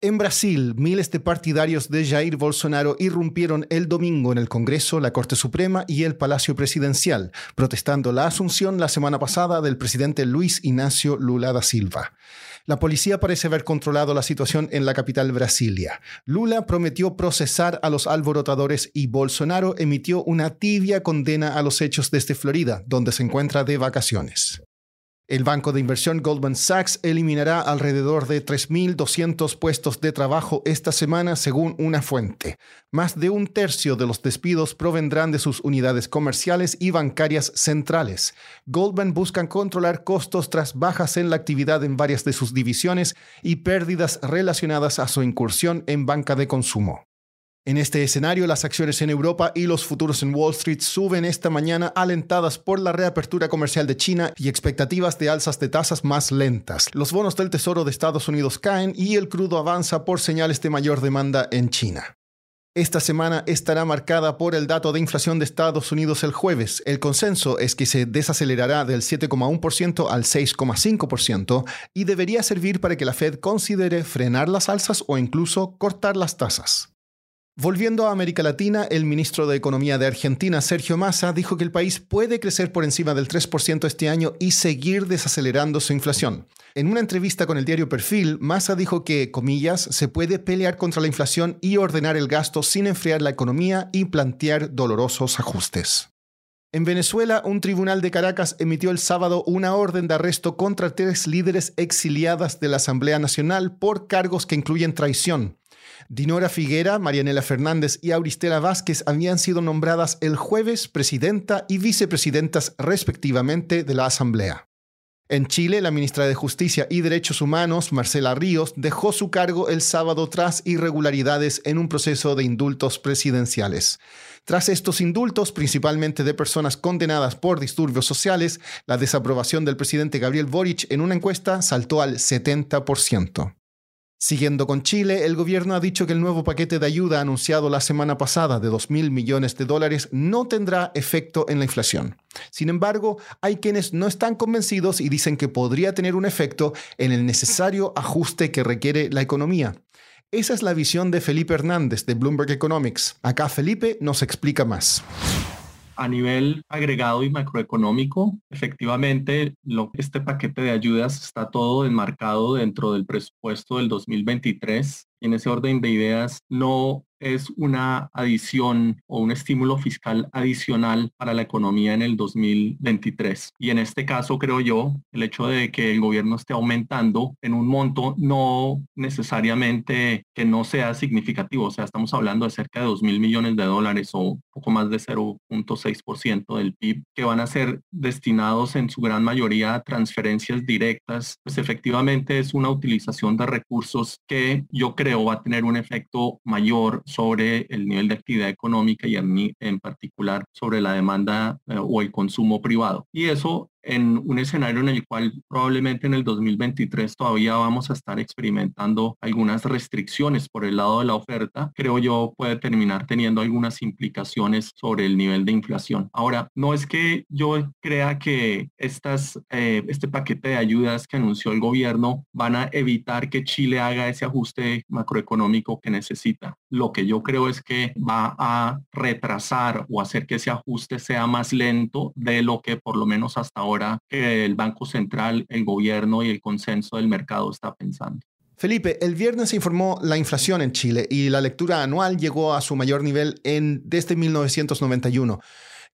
En Brasil, miles de partidarios de Jair Bolsonaro irrumpieron el domingo en el Congreso, la Corte Suprema y el Palacio Presidencial, protestando la asunción la semana pasada del presidente Luis Ignacio Lula da Silva. La policía parece haber controlado la situación en la capital Brasilia. Lula prometió procesar a los alborotadores y Bolsonaro emitió una tibia condena a los hechos desde Florida, donde se encuentra de vacaciones. El banco de inversión Goldman Sachs eliminará alrededor de 3.200 puestos de trabajo esta semana según una fuente. Más de un tercio de los despidos provendrán de sus unidades comerciales y bancarias centrales. Goldman busca controlar costos tras bajas en la actividad en varias de sus divisiones y pérdidas relacionadas a su incursión en banca de consumo. En este escenario, las acciones en Europa y los futuros en Wall Street suben esta mañana alentadas por la reapertura comercial de China y expectativas de alzas de tasas más lentas. Los bonos del Tesoro de Estados Unidos caen y el crudo avanza por señales de mayor demanda en China. Esta semana estará marcada por el dato de inflación de Estados Unidos el jueves. El consenso es que se desacelerará del 7,1% al 6,5% y debería servir para que la Fed considere frenar las alzas o incluso cortar las tasas. Volviendo a América Latina, el ministro de Economía de Argentina, Sergio Massa, dijo que el país puede crecer por encima del 3% este año y seguir desacelerando su inflación. En una entrevista con el diario Perfil, Massa dijo que, comillas, se puede pelear contra la inflación y ordenar el gasto sin enfriar la economía y plantear dolorosos ajustes. En Venezuela, un tribunal de Caracas emitió el sábado una orden de arresto contra tres líderes exiliadas de la Asamblea Nacional por cargos que incluyen traición. Dinora Figuera, Marianela Fernández y Auristela Vázquez habían sido nombradas el jueves presidenta y vicepresidentas respectivamente de la Asamblea. En Chile, la ministra de Justicia y Derechos Humanos, Marcela Ríos, dejó su cargo el sábado tras irregularidades en un proceso de indultos presidenciales. Tras estos indultos, principalmente de personas condenadas por disturbios sociales, la desaprobación del presidente Gabriel Boric en una encuesta saltó al 70%. Siguiendo con Chile, el gobierno ha dicho que el nuevo paquete de ayuda anunciado la semana pasada de 2 mil millones de dólares no tendrá efecto en la inflación. Sin embargo, hay quienes no están convencidos y dicen que podría tener un efecto en el necesario ajuste que requiere la economía. Esa es la visión de Felipe Hernández de Bloomberg Economics. Acá Felipe nos explica más. A nivel agregado y macroeconómico, efectivamente, este paquete de ayudas está todo enmarcado dentro del presupuesto del 2023. Y en ese orden de ideas, no es una adición o un estímulo fiscal adicional para la economía en el 2023. Y en este caso, creo yo, el hecho de que el gobierno esté aumentando en un monto no necesariamente que no sea significativo. O sea, estamos hablando de cerca de 2 mil millones de dólares o poco más de 0.6% del PIB que van a ser destinados en su gran mayoría a transferencias directas. Pues efectivamente es una utilización de recursos que yo creo va a tener un efecto mayor sobre el nivel de actividad económica y en, en particular sobre la demanda eh, o el consumo privado. Y eso en un escenario en el cual probablemente en el 2023 todavía vamos a estar experimentando algunas restricciones por el lado de la oferta, creo yo puede terminar teniendo algunas implicaciones sobre el nivel de inflación. Ahora, no es que yo crea que estas, eh, este paquete de ayudas que anunció el gobierno van a evitar que Chile haga ese ajuste macroeconómico que necesita. Lo que yo creo es que va a retrasar o hacer que ese ajuste sea más lento de lo que por lo menos hasta ahora el Banco Central, el gobierno y el consenso del mercado está pensando. Felipe, el viernes se informó la inflación en Chile y la lectura anual llegó a su mayor nivel en, desde 1991.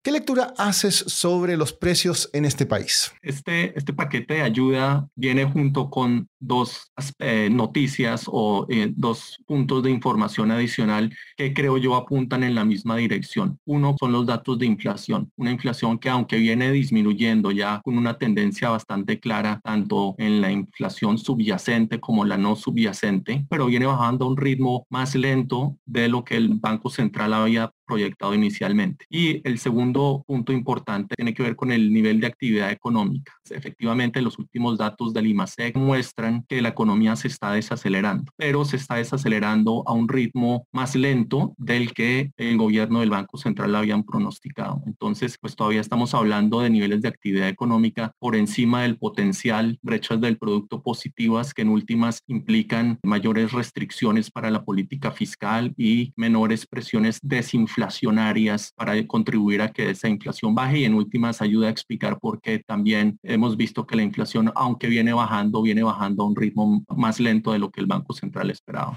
¿Qué lectura haces sobre los precios en este país? Este, este paquete de ayuda viene junto con dos eh, noticias o eh, dos puntos de información adicional que creo yo apuntan en la misma dirección. Uno son los datos de inflación, una inflación que aunque viene disminuyendo ya con una tendencia bastante clara tanto en la inflación subyacente como la no subyacente, pero viene bajando a un ritmo más lento de lo que el Banco Central había proyectado inicialmente. Y el segundo punto importante tiene que ver con el nivel de actividad económica. Efectivamente, los últimos datos del IMASEC muestran que la economía se está desacelerando, pero se está desacelerando a un ritmo más lento del que el gobierno del Banco Central habían pronosticado. Entonces, pues todavía estamos hablando de niveles de actividad económica por encima del potencial, brechas del producto positivas que en últimas implican mayores restricciones para la política fiscal y menores presiones desinflacionarias inflacionarias para contribuir a que esa inflación baje y en últimas ayuda a explicar por qué también hemos visto que la inflación, aunque viene bajando, viene bajando a un ritmo más lento de lo que el Banco Central esperaba.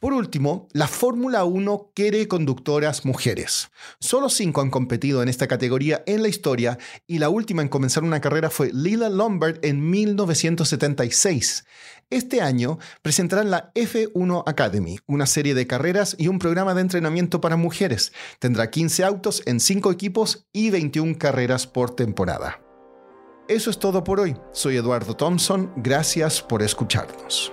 Por último, la Fórmula 1 quiere conductoras mujeres. Solo cinco han competido en esta categoría en la historia y la última en comenzar una carrera fue Lila Lombard en 1976. Este año presentarán la F1 Academy, una serie de carreras y un programa de entrenamiento para mujeres. Tendrá 15 autos en 5 equipos y 21 carreras por temporada. Eso es todo por hoy. Soy Eduardo Thompson. Gracias por escucharnos.